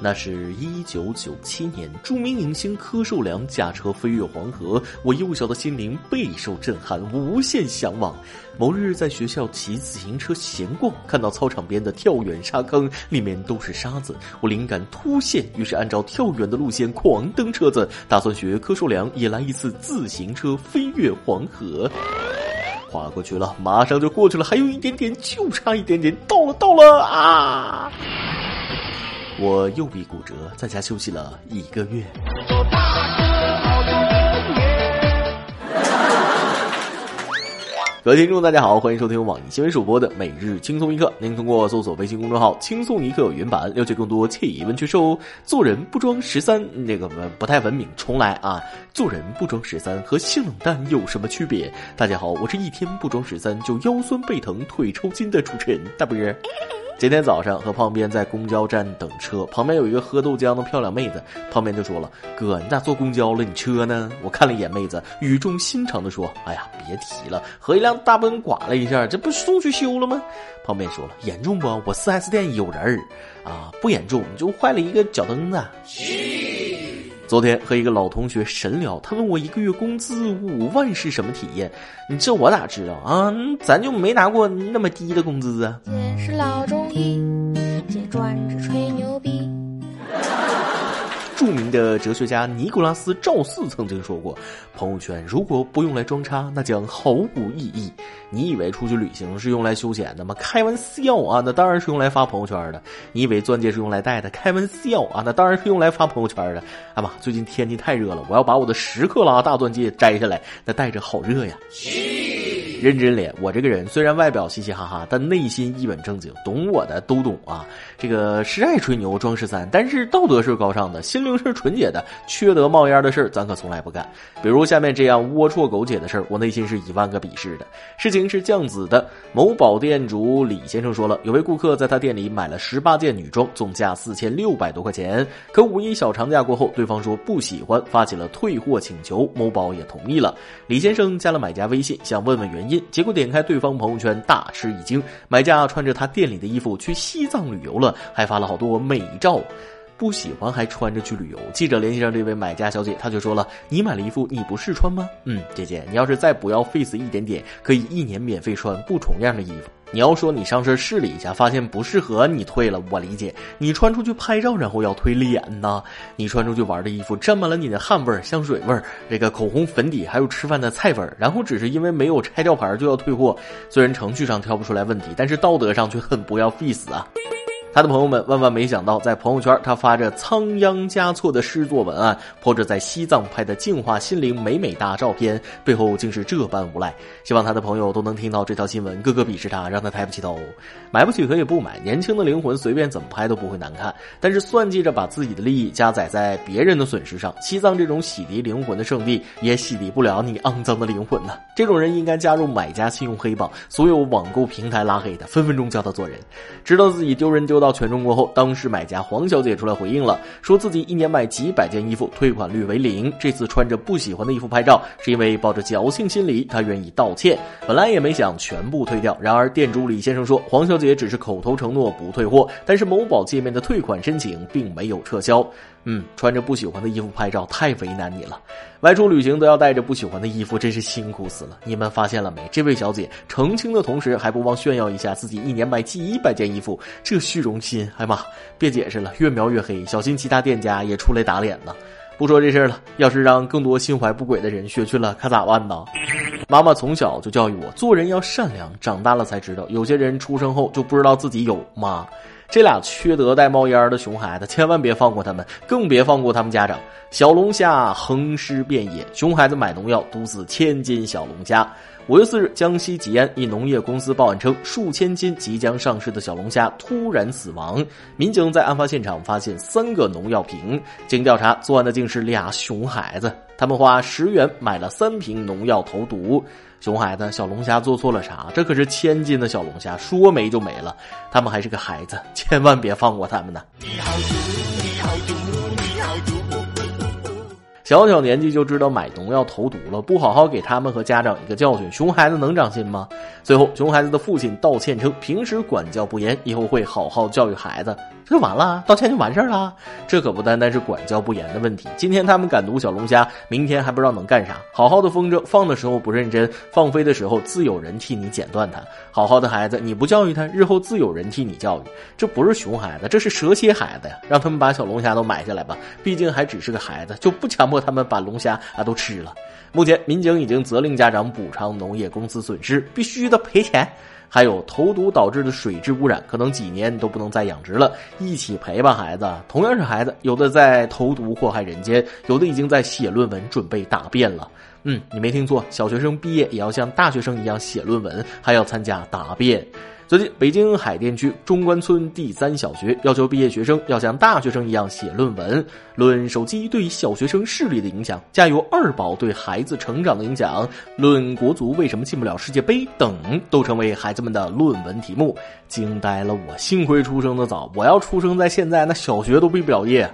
那是一九九七年，著名影星柯受良驾车飞越黄河，我幼小的心灵备受震撼，无限向往。某日在学校骑自行车闲逛，看到操场边的跳远沙坑里面都是沙子，我灵感突现，于是按照跳远的路线狂蹬车子，打算学柯受良也来一次自行车飞越黄河。划过去了，马上就过去了，还有一点点，就差一点点，到了，到了啊！我右臂骨折，在家休息了一个月。各位听众，大家好，欢迎收听网易新闻首播的《每日轻松一刻》。您通过搜索微信公众号“轻松一刻”原版，了解更多气温趣事哦。做人不装十三，那个不太文明，重来啊！做人不装十三和性冷淡有什么区别？大家好，我是一天不装十三就腰酸背疼、腿抽筋的主持人大波。今天早上和旁边在公交站等车，旁边有一个喝豆浆的漂亮妹子，旁边就说了：“哥，你咋坐公交了？你车呢？”我看了一眼妹子，语重心长的说：“哎呀，别提了，和一辆大奔刮了一下，这不送去修了吗？”旁边说了：“严重不？我 4S 店有人儿啊，不严重，就坏了一个脚蹬子。”昨天和一个老同学神聊，他问我一个月工资五万是什么体验？你这我咋知道啊？咱就没拿过那么低的工资啊。是老中医，姐专治。著名的哲学家尼古拉斯·赵四曾经说过：“朋友圈如果不用来装叉，那将毫无意义。”你以为出去旅行是用来休闲的吗？开玩笑啊！那当然是用来发朋友圈的。你以为钻戒是用来戴的？开玩笑啊！那当然是用来发朋友圈的。哎妈，最近天气太热了，我要把我的十克拉大钻戒摘下来，那戴着好热呀。认真脸，我这个人虽然外表嘻嘻哈哈，但内心一本正经。懂我的都懂啊。这个是爱吹牛装十三，但是道德是高尚的，心灵是纯洁的，缺德冒烟的事儿咱可从来不干。比如下面这样龌龊苟且的事儿，我内心是一万个鄙视的。事情是这样子的：某宝店主李先生说了，有位顾客在他店里买了十八件女装，总价四千六百多块钱。可五一小长假过后，对方说不喜欢，发起了退货请求，某宝也同意了。李先生加了买家微信，想问问原因。结果点开对方朋友圈，大吃一惊，买家穿着他店里的衣服去西藏旅游了，还发了好多美照。不喜欢还穿着去旅游。记者联系上这位买家小姐，她就说了：“你买了衣服，你不试穿吗？”嗯，姐姐，你要是再不要 face 一点点，可以一年免费穿不重样的衣服。你要说你上身试了一下，发现不适合，你退了，我理解。你穿出去拍照，然后要推脸呐？你穿出去玩的衣服沾满了你的汗味、香水味、这个口红、粉底，还有吃饭的菜味，然后只是因为没有拆吊牌就要退货。虽然程序上挑不出来问题，但是道德上却很不要 face 啊。他的朋友们万万没想到，在朋友圈他发着仓央嘉措的诗作文案，或者在西藏拍的净化心灵美美哒照片，背后竟是这般无赖。希望他的朋友都能听到这条新闻，个个鄙视他，让他抬不起头。买不起可以不买，年轻的灵魂随便怎么拍都不会难看。但是算计着把自己的利益加载在别人的损失上，西藏这种洗涤灵魂的圣地也洗涤不了你肮脏的灵魂呐。这种人应该加入买家信用黑榜，所有网购平台拉黑的，分分钟教他做人。知道自己丢人丢到。到全中国后，当时买家黄小姐出来回应了，说自己一年买几百件衣服，退款率为零。这次穿着不喜欢的衣服拍照，是因为抱着侥幸心理，她愿意道歉。本来也没想全部退掉，然而店主李先生说，黄小姐只是口头承诺不退货，但是某宝界面的退款申请并没有撤销。嗯，穿着不喜欢的衣服拍照太为难你了。外出旅行都要带着不喜欢的衣服，真是辛苦死了。你们发现了没？这位小姐澄清的同时，还不忘炫耀一下自己一年买几百件衣服，这虚荣心，哎妈！别解释了，越描越黑，小心其他店家也出来打脸呢。不说这事儿了，要是让更多心怀不轨的人学去了，可咋办呢？妈妈从小就教育我，做人要善良，长大了才知道，有些人出生后就不知道自己有妈。这俩缺德带冒烟的熊孩子，千万别放过他们，更别放过他们家长。小龙虾横尸遍野，熊孩子买农药毒死千斤小龙虾。五月四日，江西吉安一农业公司报案称，数千斤即将上市的小龙虾突然死亡。民警在案发现场发现三个农药瓶，经调查，作案的竟是俩熊孩子。他们花十元买了三瓶农药投毒。熊孩子，小龙虾做错了啥？这可是千斤的小龙虾，说没就没了。他们还是个孩子，千万别放过他们呢。小小年纪就知道买农药投毒了，不好好给他们和家长一个教训，熊孩子能长心吗？最后，熊孩子的父亲道歉称，平时管教不严，以后会好好教育孩子。这就完了，道歉就完事儿了。这可不单单是管教不严的问题。今天他们敢毒小龙虾，明天还不知道能干啥。好好的风筝放的时候不认真，放飞的时候自有人替你剪断它。好好的孩子，你不教育他，日后自有人替你教育。这不是熊孩子，这是蛇蝎孩子呀！让他们把小龙虾都买下来吧，毕竟还只是个孩子，就不强迫他们把龙虾啊都吃了。目前民警已经责令家长补偿农业公司损失，必须的赔钱。还有投毒导致的水质污染，可能几年都不能再养殖了，一起陪吧，孩子。同样是孩子，有的在投毒祸害人间，有的已经在写论文准备答辩了。嗯，你没听错，小学生毕业也要像大学生一样写论文，还要参加答辩。最近，北京海淀区中关村第三小学要求毕业学生要像大学生一样写论文，论手机对小学生视力的影响，加油二宝对孩子成长的影响，论国足为什么进不了世界杯等，都成为孩子们的论文题目，惊呆了我。幸亏出生的早，我要出生在现在，那小学都毕不了业。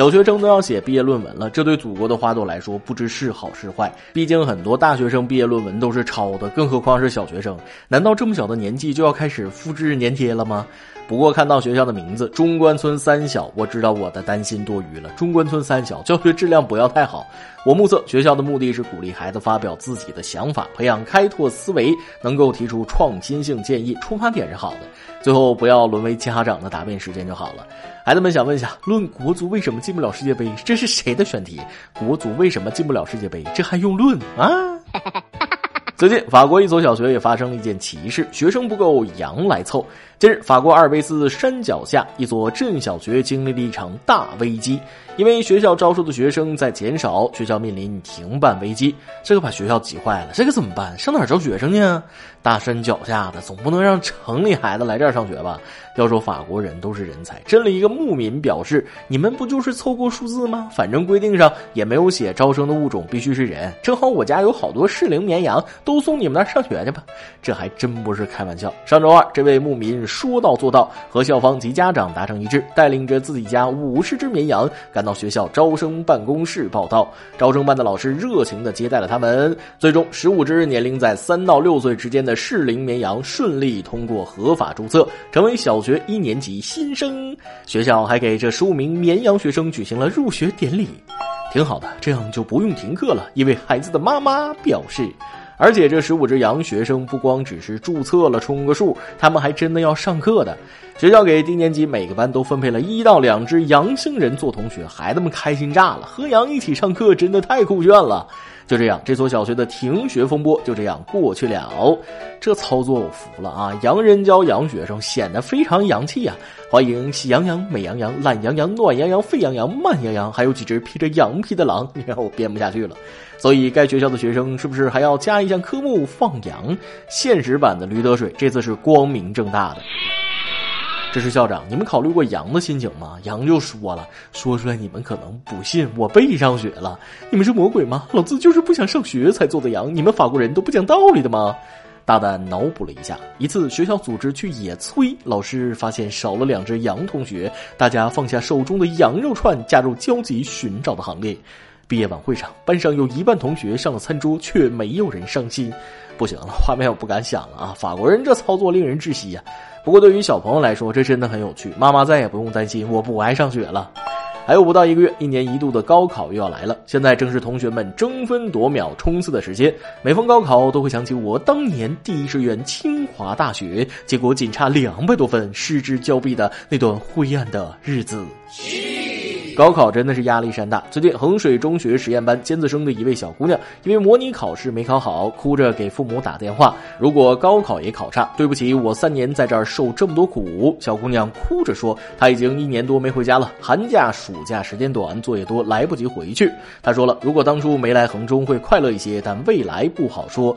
小学生都要写毕业论文了，这对祖国的花朵来说不知是好是坏。毕竟很多大学生毕业论文都是抄的，更何况是小学生？难道这么小的年纪就要开始复制粘贴了吗？不过看到学校的名字中关村三小，我知道我的担心多余了。中关村三小教学质量不要太好。我目测学校的目的是鼓励孩子发表自己的想法，培养开拓思维，能够提出创新性建议，出发点是好的。最后不要沦为家长的答辩时间就好了。孩子们想问一下：论国足为什么进不了世界杯？这是谁的选题？国足为什么进不了世界杯？这还用论啊？最近，法国一所小学也发生了一件奇事：学生不够，羊来凑。近日，法国阿尔卑斯山脚下一所镇小学经历了一场大危机，因为学校招收的学生在减少，学校面临停办危机。这个把学校急坏了，这个怎么办？上哪儿招学生呢？大山脚下的，总不能让城里孩子来这儿上学吧？要说法国人都是人才，镇里一个牧民表示：“你们不就是凑够数字吗？反正规定上也没有写招生的物种必须是人。正好我家有好多适龄绵羊，都送你们那儿上学去吧。”这还真不是开玩笑。上周二，这位牧民说到做到，和校方及家长达成一致，带领着自己家五十只绵羊赶到学校招生办公室报到。招生办的老师热情地接待了他们。最终，十五只年龄在三到六岁之间的适龄绵羊顺利通过合法注册，成为小学一年级新生。学校还给这十五名绵羊学生举行了入学典礼，挺好的，这样就不用停课了。一位孩子的妈妈表示。而且这十五只羊学生不光只是注册了充个数，他们还真的要上课的。学校给低年级每个班都分配了一到两只阳性人做同学，孩子们开心炸了，和羊一起上课真的太酷炫了。就这样，这所小学的停学风波就这样过去了。这操作我服了啊！洋人教洋学生，显得非常洋气啊！欢迎喜羊羊、美羊羊、懒羊羊、暖羊羊、沸羊羊、慢羊羊，还有几只披着羊皮的狼，你看我编不下去了。所以该学校的学生是不是还要加一项科目放羊？现实版的驴得水，这次是光明正大的。这是校长，你们考虑过羊的心情吗？羊就说了，说出来你们可能不信，我背上学了。你们是魔鬼吗？老子就是不想上学才做的羊。你们法国人都不讲道理的吗？大胆脑补了一下，一次学校组织去野炊，老师发现少了两只羊同学，大家放下手中的羊肉串，加入焦急寻找的行列。毕业晚会上，班上有一半同学上了餐桌，却没有人上心。不行了，画面我不敢想了啊！法国人这操作令人窒息呀。不过对于小朋友来说，这真的很有趣。妈妈再也不用担心我不爱上学了。还有不到一个月，一年一度的高考又要来了。现在正是同学们争分夺秒冲刺的时间。每逢高考，都会想起我当年第一志愿清华大学，结果仅差两百多分，失之交臂的那段灰暗的日子。高考真的是压力山大。最近，衡水中学实验班尖子生的一位小姑娘，因为模拟考试没考好，哭着给父母打电话：“如果高考也考差，对不起，我三年在这儿受这么多苦。”小姑娘哭着说：“她已经一年多没回家了，寒假、暑假时间短，作业多，来不及回去。”她说了：“如果当初没来衡中，会快乐一些，但未来不好说。”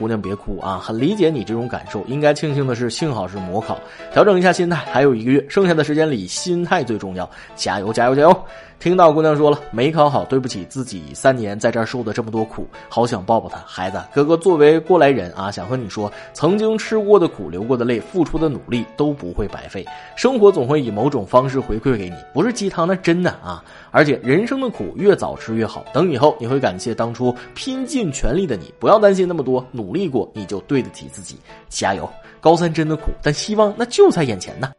姑娘别哭啊，很理解你这种感受。应该庆幸的是，幸好是模考，调整一下心态。还有一个月，剩下的时间里，心态最重要。加油，加油，加油！听到姑娘说了没考好，对不起自己三年在这儿受的这么多苦，好想抱抱她。孩子，哥哥作为过来人啊，想和你说，曾经吃过的苦、流过的泪、付出的努力都不会白费，生活总会以某种方式回馈给你，不是鸡汤，那真的啊！而且人生的苦越早吃越好，等以后你会感谢当初拼尽全力的你。不要担心那么多，努力过你就对得起自己。加油！高三真的苦，但希望那就在眼前呢。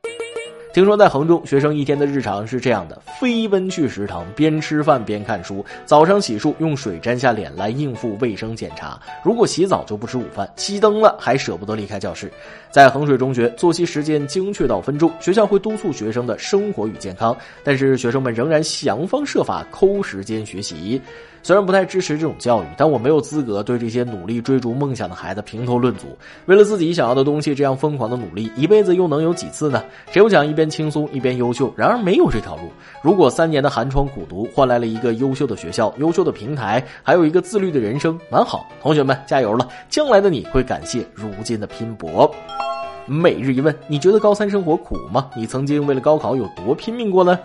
听说在衡中，学生一天的日常是这样的：飞奔去食堂，边吃饭边看书；早上洗漱，用水沾下脸来应付卫生检查；如果洗澡就不吃午饭，熄灯了还舍不得离开教室。在衡水中学，作息时间精确到分钟，学校会督促学生的生活与健康，但是学生们仍然想方设法抠时间学习。虽然不太支持这种教育，但我没有资格对这些努力追逐梦想的孩子评头论足。为了自己想要的东西，这样疯狂的努力，一辈子又能有几次呢？谁不想一边轻松一边优秀？然而没有这条路。如果三年的寒窗苦读换来了一个优秀的学校、优秀的平台，还有一个自律的人生，蛮好。同学们加油了！将来的你会感谢如今的拼搏。每日一问：你觉得高三生活苦吗？你曾经为了高考有多拼命过呢？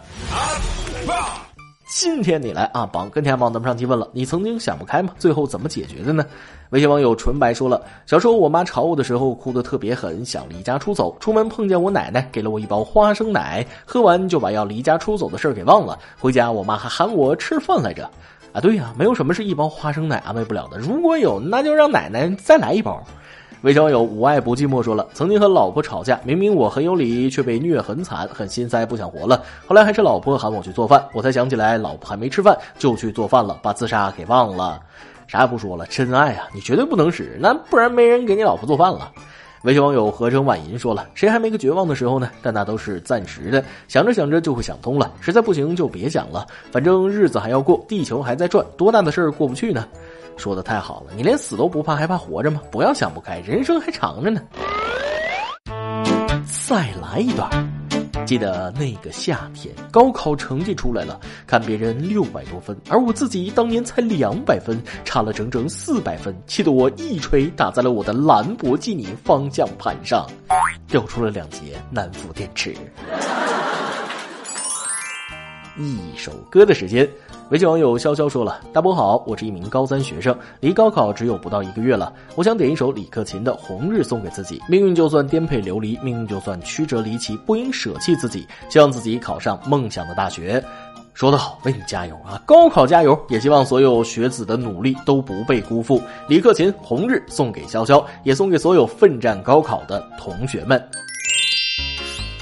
今天你来啊，榜跟天榜咱们上期问了，你曾经想不开吗？最后怎么解决的呢？微信网友纯白说了，小时候我妈吵我的时候哭得特别狠，想离家出走。出门碰见我奶奶，给了我一包花生奶，喝完就把要离家出走的事儿给忘了。回家我妈还喊我吃饭来着。啊，对呀，没有什么是一包花生奶安慰不了的。如果有，那就让奶奶再来一包。微信网友无爱不寂寞说了，曾经和老婆吵架，明明我很有理，却被虐很惨，很心塞，不想活了。后来还是老婆喊我去做饭，我才想起来老婆还没吃饭，就去做饭了，把自杀给忘了。啥也不说了，真爱啊，你绝对不能死，那不然没人给你老婆做饭了。微信网友合成晚吟说了，谁还没个绝望的时候呢？但那都是暂时的，想着想着就会想通了，实在不行就别想了，反正日子还要过，地球还在转，多大的事儿过不去呢？说的太好了，你连死都不怕，还怕活着吗？不要想不开，人生还长着呢。再来一段。记得那个夏天，高考成绩出来了，看别人六百多分，而我自己当年才两百分，差了整整四百分，气得我一锤打在了我的兰博基尼方向盘上，掉出了两节南孚电池。一首歌的时间。微信网友潇潇说了：“大波好，我是一名高三学生，离高考只有不到一个月了。我想点一首李克勤的《红日》送给自己。命运就算颠沛流离，命运就算曲折离奇，不应舍弃自己，希望自己考上梦想的大学。”说得好，为你加油啊！高考加油！也希望所有学子的努力都不被辜负。李克勤《红日》送给潇潇，也送给所有奋战高考的同学们。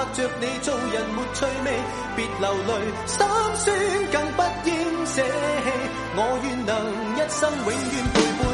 算恐吓着你，做人没趣味，别流泪，心酸更不应舍弃。我愿能一生永远陪伴。